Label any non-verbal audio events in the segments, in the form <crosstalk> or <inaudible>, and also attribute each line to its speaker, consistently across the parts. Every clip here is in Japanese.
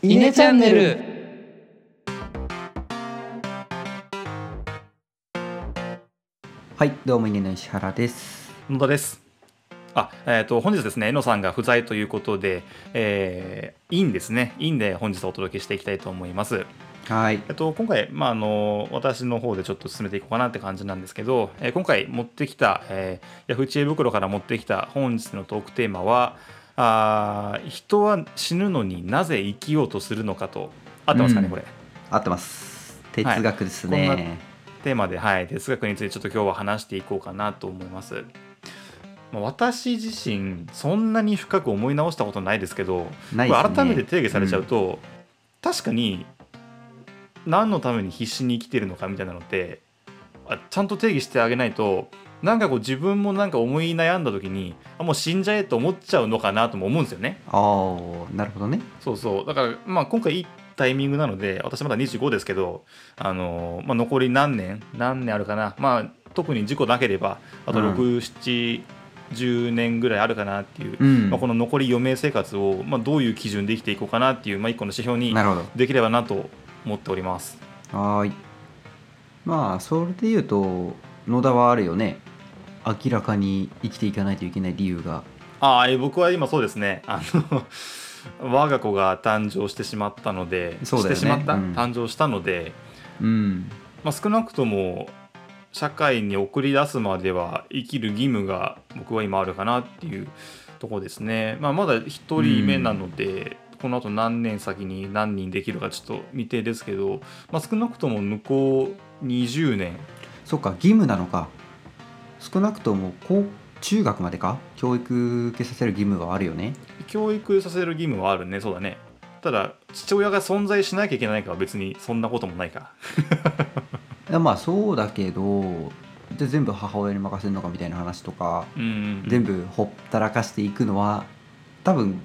Speaker 1: イネチャンネル
Speaker 2: はい、どうも稲の石原です。
Speaker 3: 野田です。あ、えっ、と本日ですね、えのさんが不在ということで、えー、インですね、インで本日お届けしていきたいと思います。
Speaker 2: はい、
Speaker 3: えっと今回まああの私の方でちょっと進めていこうかなって感じなんですけど、えー今回持ってきた、えー、ヤフー知恵袋から持ってきた本日のトークテーマは、あー人は死ぬのになぜ生きようとするのかと合ってますかね、
Speaker 2: うん
Speaker 3: これ？
Speaker 2: 合ってます。哲学です
Speaker 3: はい。テーマで、はい、哲学についてちょっと今日は話していこうかなと思います。まあ私自身そんなに深く思い直したことないですけど
Speaker 2: ね。
Speaker 3: 改めて定義されちゃうと、確かに何のために必死に生きてるのかみたいなのってあちゃんと定義してあげないとなんかこう自分もなんか思い悩んだ時にあもう死んじゃえと思っちゃうのかなとも思うんですよね。
Speaker 2: ああ、なるほどね。
Speaker 3: そうそうだからまあ今回いいタイミングなので私まだ25ですけど、あのまあ、残り何年何年あるかなまあ特に事故なければあと
Speaker 2: うん
Speaker 3: 6710年ぐらいあるかなっていう、
Speaker 2: うん。
Speaker 3: まあ、この残り余命生活を、まあ、どういう基準で生きていこうかなっていう、まあ、一個の指標に。できればなと思っております。
Speaker 2: はーい。まあ、それで言うと、野田はあるよね。明らかに生きていかないといけない理由が。
Speaker 3: ああえ僕は今そうですねあの <laughs> 我が子が誕生してしまったので、
Speaker 2: そうだよね
Speaker 3: してしまった、
Speaker 2: うん
Speaker 3: 誕生したので、
Speaker 2: うん。
Speaker 3: まあ、少なくとも社会に送り出すまでは生きる義務が僕は今あるかなっていうところですね。まあ、まだ1人目なので、この後何年先に何人できるかちょっと未定ですけど、まあ、少なくとも向こう20年
Speaker 2: そっか、義務なのか。少なくとも高中学までか？教育受けさせる義務はあるよね。
Speaker 3: 教育させる義務はあるね。そうだね。ただ父親が存在しなきゃいけないかは別にそんなこともないか。<laughs>
Speaker 2: いやまあそうだけど、で全部母親に任せるのかみたいな話とか、
Speaker 3: うんうんうん。
Speaker 2: 全部ほったらかしていくのは多分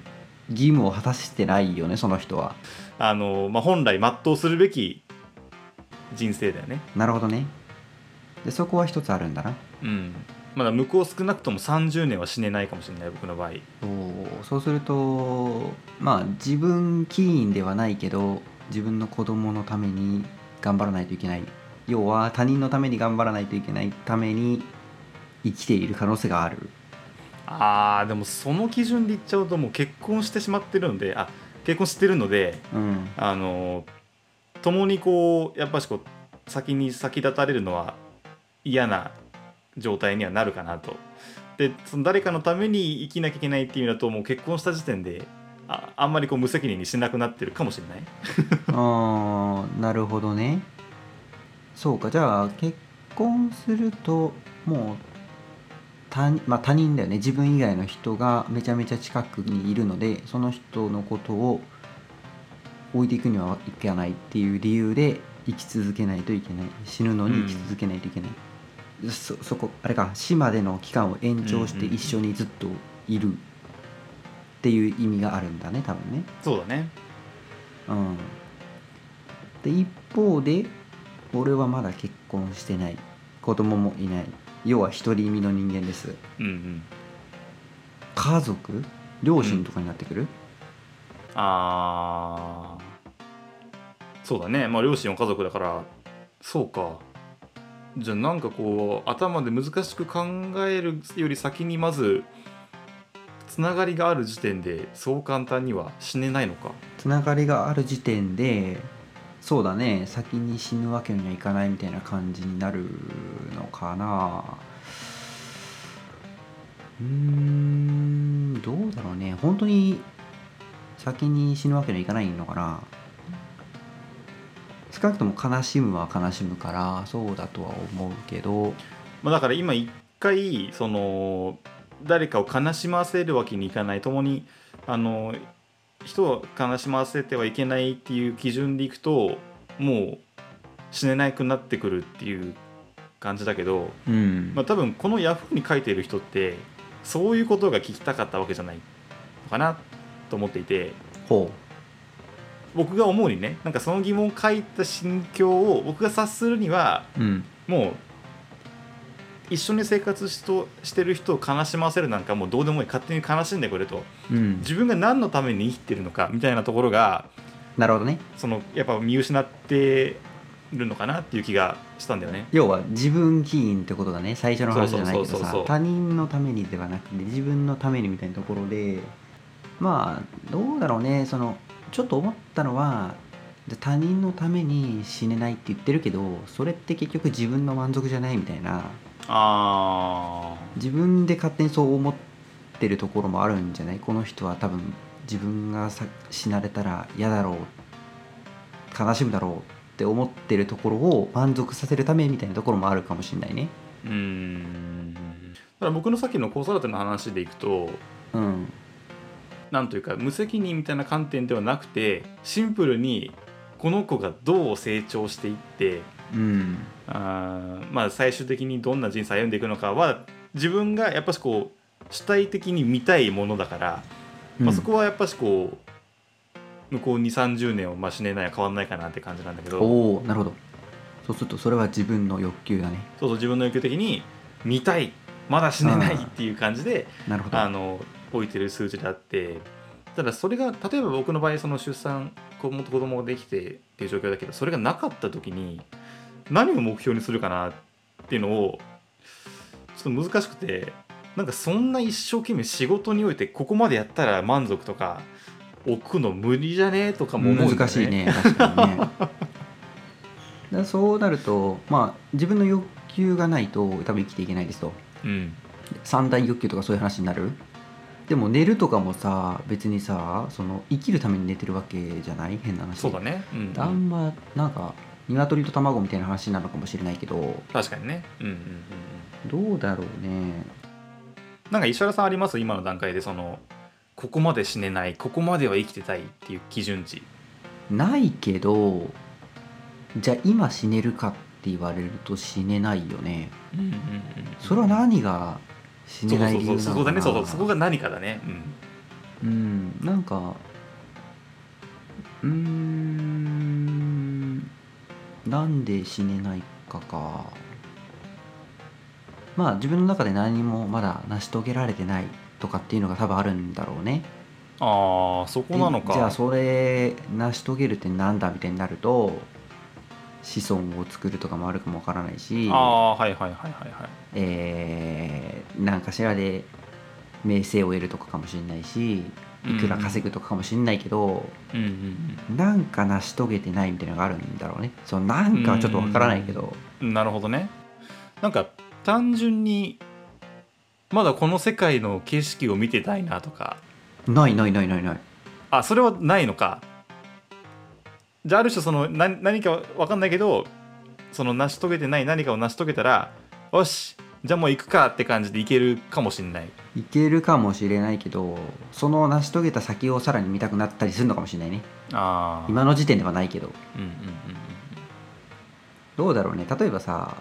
Speaker 2: 義務を果たしてないよねその人は。
Speaker 3: あの、まあ、本来全うするべき人生だよね。
Speaker 2: なるほどねでそこは一つあるんだな。
Speaker 3: うん。まだ向こう少なくとも30年は死ねないかもしれない僕の場合。
Speaker 2: そうそうするとまあ自分起因ではないけど自分の子供のために頑張らないといけない。要は他人のために頑張らないといけないために生きている可能性がある。
Speaker 3: あーでもその基準で言っちゃうともう結婚してしまってるのであ結婚してるので
Speaker 2: うん。
Speaker 3: あの共にこうやっぱしこう先に先立たれるのは嫌な状態にはなるかなと。でその誰かのために生きなきゃいけないっていうのだともう結婚した時点でああんまりこう無責任にしなくなってるかもしれない。<laughs>
Speaker 2: あーなるほどね。そうか。じゃあ結婚するともう他,、まあ、他人だよね。自分以外の人がめちゃめちゃ近くにいるのでその人のことを置いていくにはいけないっていう理由で生き続けないといけない。死ぬのに生き続けないといけない、そそこあれか死までの期間を延長して
Speaker 3: うんうん
Speaker 2: 一緒にずっといる。っていう意味があるんだね多分ね。
Speaker 3: そうだね。
Speaker 2: うん、で一方で俺はまだ結婚してない。子供もいない。要は独り身の人間です。
Speaker 3: うんうん。
Speaker 2: 家族？両親とかになってくる、
Speaker 3: あー。そうだね。まあ両親は家族だからそうかじゃあなんかこう頭で難しく考えるより先にまずつながりがある時点でそう簡単には死ねないのか？
Speaker 2: つながりがある時点でそうだね。先に死ぬわけにはいかないみたいな感じになるのかな。うんどうだろうね。本当に先に死ぬわけにはいかないのかな。少なくとも悲しむは悲しむからそうだとは思うけど。
Speaker 3: まあだから今一回その誰かを悲しませるわけにいかない。共にあの人を悲しませてはいけないっていう基準でいくともう死ねなくなってくるっていう感じだけど、
Speaker 2: うん、
Speaker 3: まあ、多分このヤフーに書いている人ってそういうことが聞きたかったわけじゃないのかなと思っていて。
Speaker 2: ほ
Speaker 3: 僕が思うにねなんかその疑問を書いた心境を僕が察するには
Speaker 2: ううん。
Speaker 3: もう一緒に生活しとしてる人を悲しませるなんかもうどうでもいい。勝手に悲しんでくれと。
Speaker 2: うん。
Speaker 3: 自分が何のために生きてるのかみたいなところが
Speaker 2: なるほどね。
Speaker 3: そのやっぱ見失ってるのかなっていう気がしたんだよね。
Speaker 2: 要は自分起因ってことだね。最初の話じゃないけどさ他人のためにではなくて自分のためにみたいなところでまあどうだろうね。そのちょっと思ったのは他人のために死ねないって言ってるけどそれって結局自分の満足じゃないみたいな。
Speaker 3: あ
Speaker 2: 自分で勝手にそう思ってるところもあるんじゃない？この人は多分自分がさ死なれたら嫌だろう悲しむだろうって思ってるところを満足させるためみたいなところもあるかもしれないね。
Speaker 3: ーうーん。だから僕のさっきの子育ての話でいくと
Speaker 2: うん
Speaker 3: なんというか無責任みたいな観点ではなくてシンプルにこの子がどう成長していって
Speaker 2: うん。
Speaker 3: あーまあ最終的にどんな人生歩んでいくのかは自分がやっぱしこう主体的に見たいものだから、まあ、そこはやっぱしこう向こう2 3 0年をまあ死ねないは変わんないかなって感じなんだけど。
Speaker 2: おおなるほど。そうするとそれは自分の欲求だね。
Speaker 3: そうそう自分の欲求的に見たいまだ死ねないっていう感じで
Speaker 2: なるほど。
Speaker 3: あの置いてる数字であってただそれが例えば僕の場合その出産子供と子供ができてっていう状況だけどそれがなかった時に何を目標にするかなっていうのをちょっと難しくてなんかそんな一生懸命仕事においてここまでやったら満足とか置くの無理じゃねとかも思うんだよ
Speaker 2: 難しいね確かにね。<laughs> だそうなるとまあ自分の欲求がないと多分生きていけないですと
Speaker 3: うん。
Speaker 2: 三大欲求とかそういう話になる？でも寝るとかもさ別にさその生きるために寝てるわけじゃない？変な話。
Speaker 3: そうだね、うん
Speaker 2: あんまなんか鶏と卵みたいな話なのかもしれないけど。
Speaker 3: 確かにね。うんうんうんうん。
Speaker 2: どうだろうね。
Speaker 3: なんか石原さんあります？今の段階でそのここまで死ねないここまでは生きてたいっていう基準値。
Speaker 2: ないけどじゃあ今死ねるかって言われると死ねないよね。
Speaker 3: うんうんうん
Speaker 2: それは何が死ねない理由なのかな。
Speaker 3: そこだね。そうそうそこが何かだね。うん。
Speaker 2: うんなんかうーんなんで死ねないかか。まあ自分の中で何もまだ成し遂げられてないとかっていうのが多分あるんだろうね。
Speaker 3: ああそこなのか。
Speaker 2: じゃあそれ成し遂げるってなんだみたいになると子孫を作るとかもあるかもわからないし
Speaker 3: ああはいはいはいはいはい。
Speaker 2: えー、なんかしらで名声を得るとかかもしれないしいくら稼ぐとかかもしれないけど、
Speaker 3: うんうん
Speaker 2: なんか成し遂げてないみたいなのがあるんだろうね。そのなんかはちょっとわからないけど。
Speaker 3: うん。なるほどね。なんか単純にまだこの世界の景色を見てたいなとか。
Speaker 2: ないないないないない。
Speaker 3: あそれはないのかじゃあある種その何何か分かんないけどその成し遂げてない何かを成し遂げたらよしじゃあもう行くかって感じでいけるかもしれない。
Speaker 2: いけるかもしれないけどその成し遂げた先をさらに見たくなったりするのかもしれないね。
Speaker 3: ああ
Speaker 2: 今の時点ではないけど。
Speaker 3: うんうんうん
Speaker 2: どうだろうね。例えばさ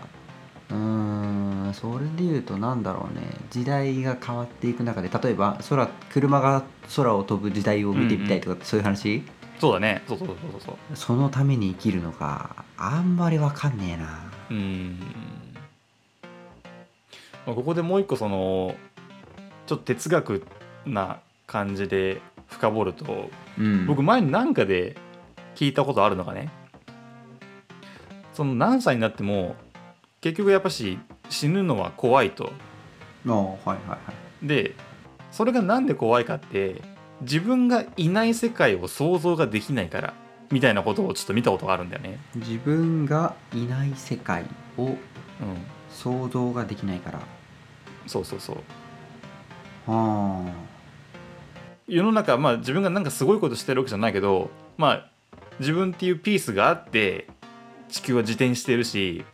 Speaker 2: うーんそれで言うとなんだろうね。時代が変わっていく中で例えば空車が空を飛ぶ時代を見てみたいとか、そういう話？
Speaker 3: そうだね。そうそうそうそう。そう
Speaker 2: そのために生きるのかあんまりわかんねえな。
Speaker 3: うん。まあここでもう一個そのちょっと哲学な感じで深掘ると
Speaker 2: うん。
Speaker 3: 僕前に何かで聞いたことあるのがね。その何歳になっても結局やっぱし死ぬのは怖いと。
Speaker 2: ああはいはいはい。
Speaker 3: でそれがなんで怖いかって自分がいない世界を想像ができないからみたいなことをちょっと見たことがあるんだよね。
Speaker 2: 自分がいない世界を
Speaker 3: うん、
Speaker 2: 想像ができないから。
Speaker 3: そうそうそう。
Speaker 2: あ
Speaker 3: 世の中まあ自分がなんかすごいことしてるわけじゃないけどまあ自分っていうピースがあって地球は自転してるし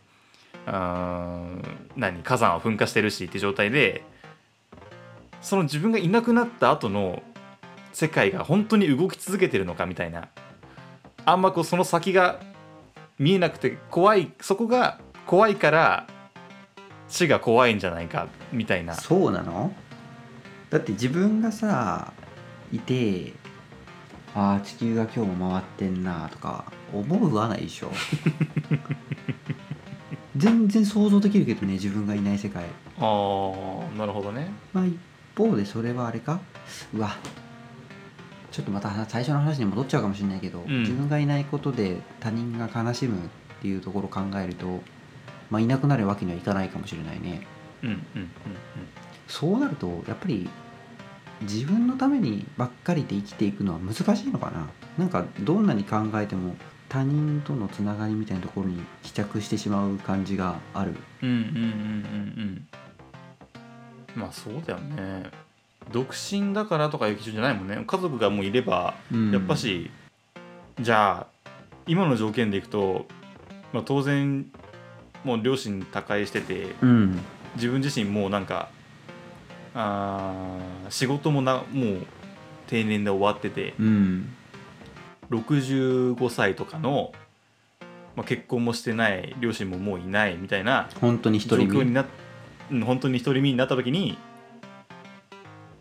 Speaker 3: あー何火山は噴火してるしって状態でその自分がいなくなった後の世界が本当に動き続けてるのかみたいな。あんまこうその先が見えなくて怖い。そこが怖いから死が怖いんじゃないかみたいな。
Speaker 2: あそうなの？だって自分がさいてああ地球が今日も回ってんなとか思うはないでしょ？<laughs> 全然想像できるけどね自分がいない世界。
Speaker 3: あーなるほどね。
Speaker 2: まあ一方でそれはあれか。うわちちょっとまた最初の話に戻っちゃうかもしれないけど、
Speaker 3: うん。
Speaker 2: 自分がいないことで他人が悲しむっていうところを考えると、まあ、いなくなるわけにはいかないかもしれないね。
Speaker 3: うんうんうん
Speaker 2: そうなるとやっぱり自分のためにばっかりで生きていくのは難しいのかな。なんかどんなに考えても他人とのつながりみたいなところに帰着してしまう感じがある。
Speaker 3: うんうんうんうんうんうん。まあそうだよね独身だからとかいう基準じゃないもんね。家族がもういれば
Speaker 2: うん。
Speaker 3: やっぱし、じゃあ今の条件でいくと、まあ、当然もう両親他界してて
Speaker 2: うん。
Speaker 3: 自分自身もうなんかあー仕事もなもう定年で終わってて
Speaker 2: うん。
Speaker 3: 65歳とかの、まあ、結婚もしてない両親ももういないみたいな
Speaker 2: 本当に一
Speaker 3: 状
Speaker 2: 人身？
Speaker 3: 況になうん本当に独り身になった時に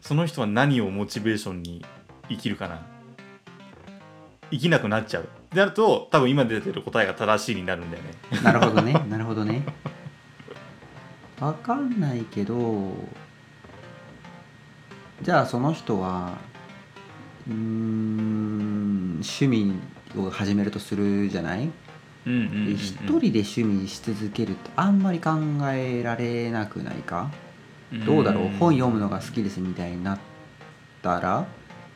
Speaker 3: その人は何をモチベーションに生きるかな？生きなくなっちゃう。ってなると多分今出てる答えが正しいになるんだよね。
Speaker 2: なるほどね。なるほどね。わかんないけどじゃあその人はうーん趣味を始めるとするじゃない？
Speaker 3: うんうんうん
Speaker 2: 人で趣味し続けるってあんまり考えられなくないか？どうだろう？本読むのが好きですみたいになったら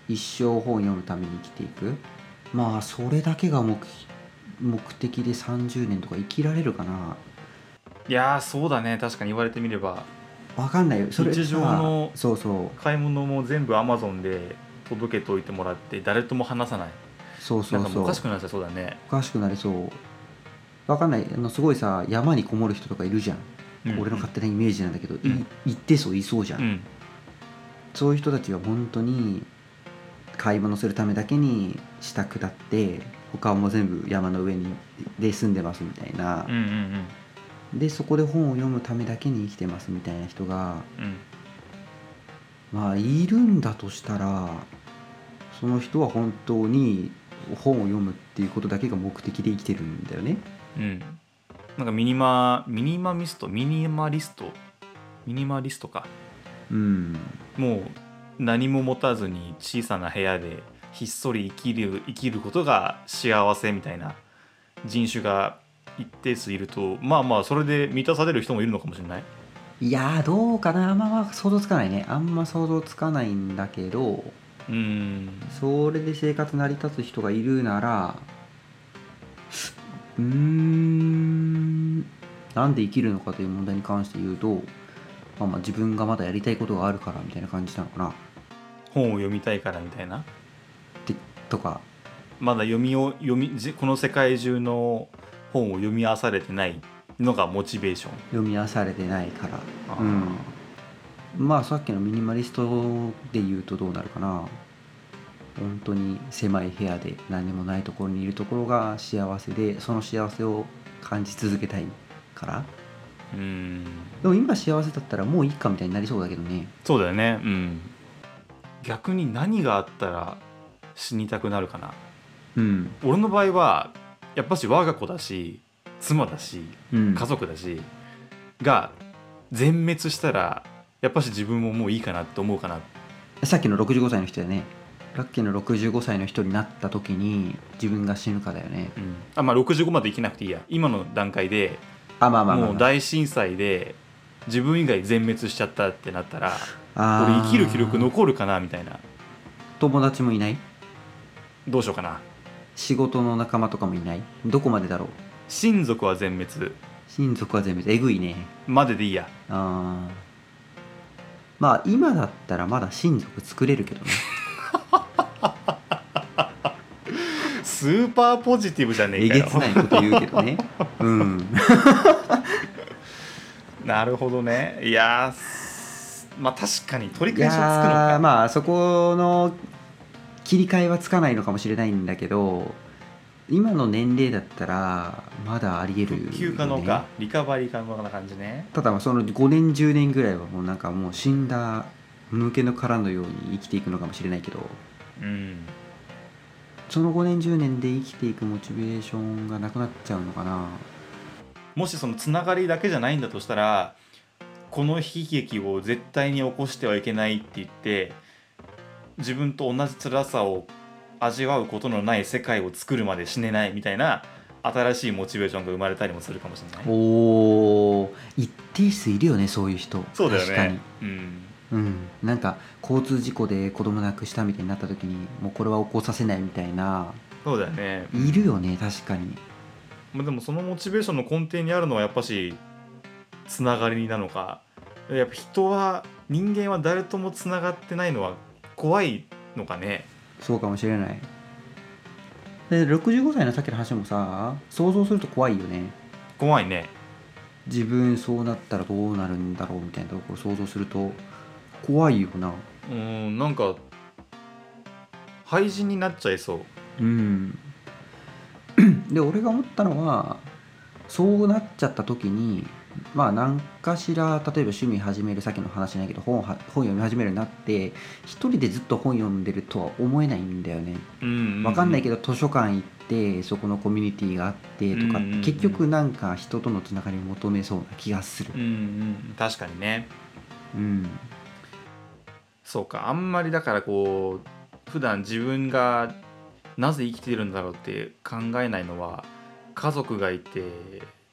Speaker 2: 一生本読むために生きていく？まあそれだけが目目的で30年とか生きられるかな。い
Speaker 3: やーそうだね。確かに言われてみれば。
Speaker 2: わかんないよ。それさ
Speaker 3: 日常の
Speaker 2: そうそう。
Speaker 3: 買い物も全部アマゾンで届けておいてもらって誰とも話さない。
Speaker 2: そうそうそう
Speaker 3: おかしくなっちゃいそうだね、
Speaker 2: おかしくなりそう。わかんない。あのすごいさ山にこもる人とかいるじゃん俺の勝手なイメージなんだけど、
Speaker 3: うん。
Speaker 2: い一定数いそうじゃん、
Speaker 3: うん。
Speaker 2: そういう人たちは本当に買い物するためだけに下下って他はもう全部山の上にで住んでますみたいな。
Speaker 3: うんう、ん
Speaker 2: でそこで本を読むためだけに生きてますみたいな人が
Speaker 3: うんうん。
Speaker 2: まあいるんだとしたらその人は本当に本を読むっていうことだけが目的で生きてるんだよね。
Speaker 3: うんなんかミニマミニマミストミニマリストミニマリストか。
Speaker 2: うん。
Speaker 3: もう何も持たずに小さな部屋でひっそり生きる生きることが幸せみたいな人種が一定数いるとまあまあそれで満たされる人もいるのかもしれない。
Speaker 2: いやーどうかな。あんま想像つかないね。あんま想像つかないんだけど
Speaker 3: うん。
Speaker 2: それで生活成り立つ人がいるならうーん。なんで生きるのかという問題に関して言うと、まあ、まあ自分がまだやりたいことがあるからみたいな感じなのかな。っ
Speaker 3: 本を読みたいからみたいな？
Speaker 2: てとか。
Speaker 3: まだ読みを読みじこの世界中の本を読み漁れてないのがモチベーション。
Speaker 2: 読み漁れてないから。
Speaker 3: あー。
Speaker 2: うん。まあさっきのミニマリストで言うとどうなるかな本当に狭い部屋で何もないところにいるところが幸せでその幸せを感じ続けたいから。
Speaker 3: うん。
Speaker 2: でも今幸せだったらもういいかみたいになりそうだけどね。
Speaker 3: そうだよね。うん。逆に何があったら死にたくなるかな。
Speaker 2: うん。
Speaker 3: 俺の場合はやっぱし我が子だし妻だし
Speaker 2: うん。
Speaker 3: 家族だし、が全滅したらやっぱし自分ももういいかなって思うかな。
Speaker 2: さっきの65歳の人だよねさっきの65歳の人になった時に自分が死ぬかだよね。
Speaker 3: うん。あまあ65まで生きなくていいや。今の段階で
Speaker 2: あまあまあまあ、
Speaker 3: もう
Speaker 2: まあ、
Speaker 3: 大震災で自分以外全滅しちゃったってなったら俺生きる記録残るかなみたいな。
Speaker 2: 友達もいない？
Speaker 3: どうしようかな。
Speaker 2: 仕事の仲間とかもいない？どこまでだろう？
Speaker 3: 親族は全滅。
Speaker 2: 親族は全部えぐいね。
Speaker 3: まででいいや。
Speaker 2: あー。まあ今だったらまだ親族作れるけどね
Speaker 3: スーパーポジティブじゃね
Speaker 2: え
Speaker 3: えかよ。
Speaker 2: げつないこと言うけどね。うん。<laughs>
Speaker 3: なるほどね。いやーすまあ確かに取り
Speaker 2: い
Speaker 3: 返しはつくのか。
Speaker 2: まあそこの切り替えはつかないのかもしれないんだけど今の年齢だったらまだありえるよね、
Speaker 3: 復旧可能か？リカバリー可能な感じね。
Speaker 2: ただまあその5年10年ぐらいはもうなんかもう死んだ抜けの殻のように生きていくのかもしれないけど。
Speaker 3: うん
Speaker 2: その5年10年で生きていくモチベーションがなくなっちゃうのかな。
Speaker 3: もしそのつながりだけじゃないんだとしたらこの悲劇を絶対に起こしてはいけないって言って自分と同じ辛さを味わうことのない世界を作るまで死ねないみたいな新しいモチベーションが生まれたりもするかもしれない。
Speaker 2: おお一定数いるよねそういう人。
Speaker 3: そうだよ
Speaker 2: 確かに。
Speaker 3: ねうん
Speaker 2: うん。なんか交通事故で子供亡くしたみたいになった時にもうこれは起こさせないみたいな。
Speaker 3: そうだよね。
Speaker 2: いるよね確かに。
Speaker 3: まあでもそのモチベーションの根底にあるのはやっぱしつながりなのか。やっぱ人は人間は誰ともつながってないのは怖いのかね。
Speaker 2: そうかもしれない。で65歳のさっきの話もさ想像すると怖いよね。
Speaker 3: 怖いね。
Speaker 2: 自分そうなったらどうなるんだろうみたいなところ想像すると怖いよな。
Speaker 3: うんなんか廃人になっちゃいそう。
Speaker 2: うん。<clears throat> で俺が思ったのはそうなっちゃった時にまあ何かしら例えば趣味始めるさっきの話じゃないけど本本読み始めるようになって一人でずっと本読んでるとは思えないんだよね。
Speaker 3: うん
Speaker 2: わかんないけ
Speaker 3: ど
Speaker 2: ど図書館行ってそこのコミュニティがあってとか
Speaker 3: うんうんうん。
Speaker 2: 結局なんか人とのつながりを求めそうな気がする。
Speaker 3: うんうん。確かにね。
Speaker 2: うん
Speaker 3: そうかあんまりだからこう普段自分がなぜ生きているんだろうって考えないのは家族がいて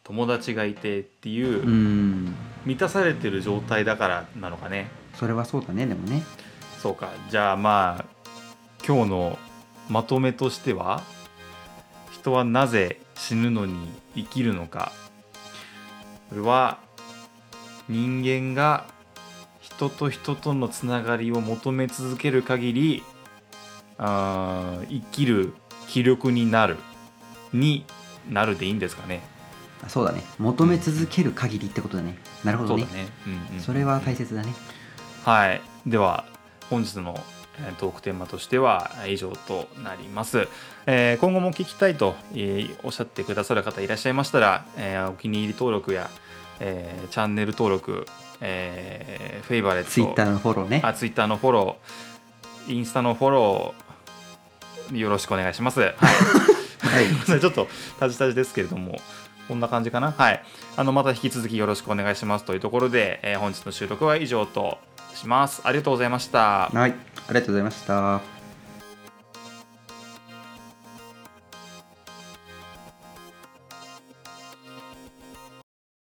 Speaker 3: 友達がいてっていう、
Speaker 2: うん。
Speaker 3: 満たされてる状態だからなのかね。
Speaker 2: それはそうだねでもね。
Speaker 3: そうかじゃあまあ今日のまとめとしては人はなぜ死ぬのに生きるのか。これは人間が人と人とのつながりを求め続ける限りあー生きる気力になるになるでいいんですかね。
Speaker 2: あそうだね。求め続ける限りってことだね。なるほどね。
Speaker 3: そうだね。うんうん
Speaker 2: それは大切だね。
Speaker 3: はい、では本日のえートークテーマとしては以上となります。えー今後も聞きたいと、えーおっしゃってくださる方いらっしゃいましたら、えーお気に入り登録や、えーチャンネル登録、えーフェイバレット、
Speaker 2: ツイッターのフォローね
Speaker 3: あツイッターのフォロー、インスタのフォロー、よろしくお願いします。はい
Speaker 2: はい <laughs>
Speaker 3: ちょっとタジタジですけれども、こんな感じかな？はい。あの、また引き続きよろしくお願いしますというところで、えー本日の収録は以上とします。ありがとうございました。
Speaker 2: はいありがとうございました